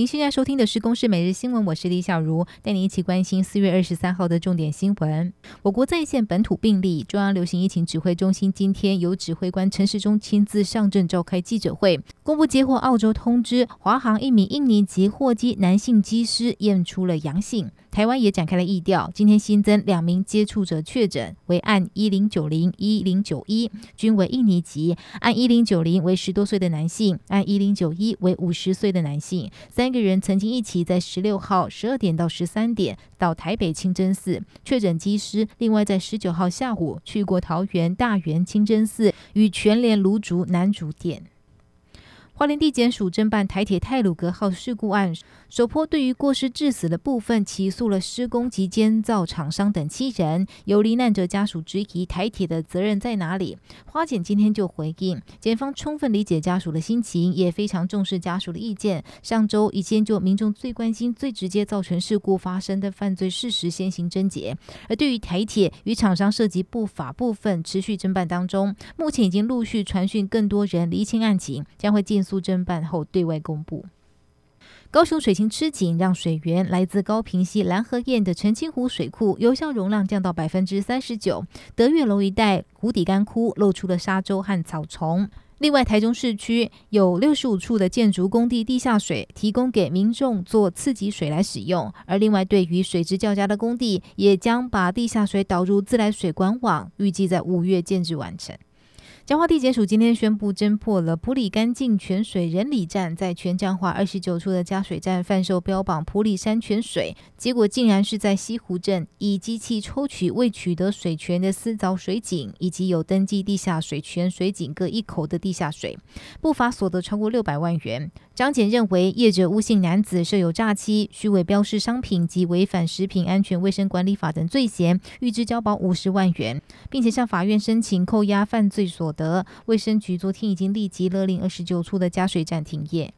您现在收听的是《公视每日新闻》，我是李小茹，带你一起关心四月二十三号的重点新闻。我国在线本土病例，中央流行疫情指挥中心今天由指挥官陈时中亲自上阵召开记者会，公布接获澳洲通知，华航一名印尼籍货机男性机师验出了阳性。台湾也展开了疫调，今天新增两名接触者确诊，为案一零九零一零九一，均为印尼籍，按一零九零为十多岁的男性，按一零九一为五十岁的男性。三个人曾经一起在十六号十二点到十三点到台北清真寺确诊机师，另外在十九号下午去过桃园大园清真寺与全联芦竹南竹店。花莲地检署侦办台铁泰鲁格号事故案，首波对于过失致死的部分起诉了施工及建造厂商等七人。有罹难者家属质疑台铁的责任在哪里？花检今天就回应，检方充分理解家属的心情，也非常重视家属的意见。上周已经就民众最关心、最直接造成事故发生的犯罪事实先行侦结。而对于台铁与厂商涉及不法部分，持续侦办当中，目前已经陆续传讯更多人厘清案情，将会尽苏。侦办后对外公布。高雄水情吃紧，让水源来自高屏溪蓝河堰的澄清湖水库有效容量降到百分之三十九。德月楼一带湖底干枯，露出了沙洲和草丛。另外，台中市区有六十五处的建筑工地地下水提供给民众做次级水来使用。而另外，对于水质较佳的工地，也将把地下水导入自来水管网，预计在五月建置完成。彰化地检署今天宣布侦破了普里干净泉水人里站在全彰化二十九处的加水站贩售标榜普里山泉水，结果竟然是在西湖镇以机器抽取未取得水权的私凿水井，以及有登记地下水泉水井各一口的地下水，不法所得超过六百万元。张检认为业者诬陷男子设有诈欺、虚伪标示商品及违反食品安全卫生管理法等罪嫌，预支交保五十万元，并且向法院申请扣押犯罪所。得卫生局昨天已经立即勒令二十九处的加水站停业。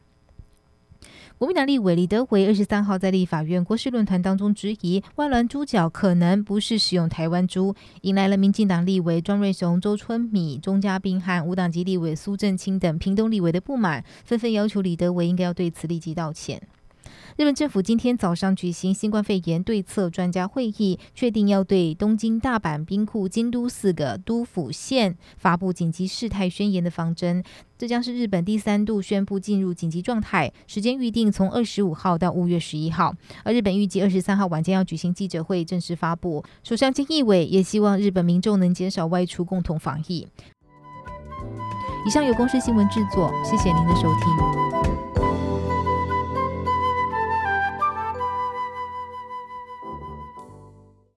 国民党立委李德维二十三号在立法院国事论坛当中质疑外轮猪脚可能不是使用台湾猪，引来了民进党立委庄瑞雄、周春米、钟嘉宾和无党籍立委苏正清等屏东立委的不满，纷纷要求李德维应该要对此立即道歉。日本政府今天早上举行新冠肺炎对策专家会议，确定要对东京、大阪、兵库、京都四个都府县发布紧急事态宣言的方针。这将是日本第三度宣布进入紧急状态，时间预定从二十五号到五月十一号。而日本预计二十三号晚间要举行记者会，正式发布。首相菅义伟也希望日本民众能减少外出，共同防疫。以上由公司新闻制作，谢谢您的收听。